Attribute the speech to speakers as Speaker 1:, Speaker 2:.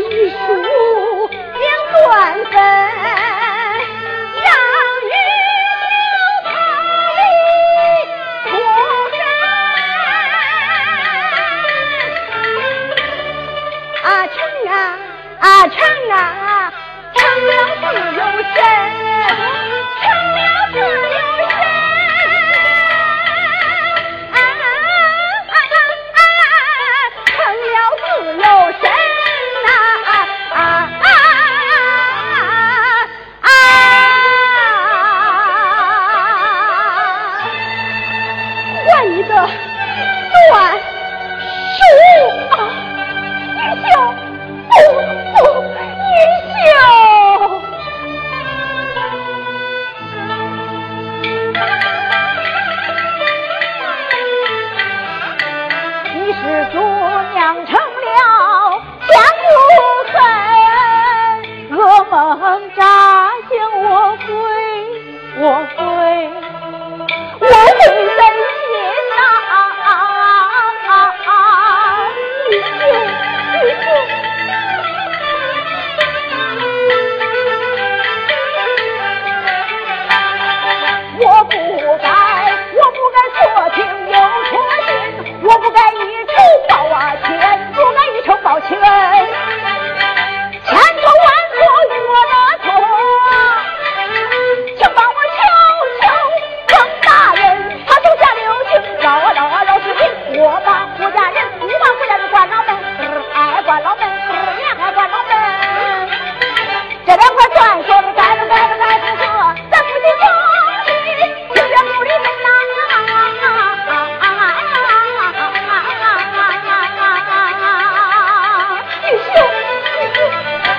Speaker 1: 成啊，成了自由身，成啊。我会，我会在心上。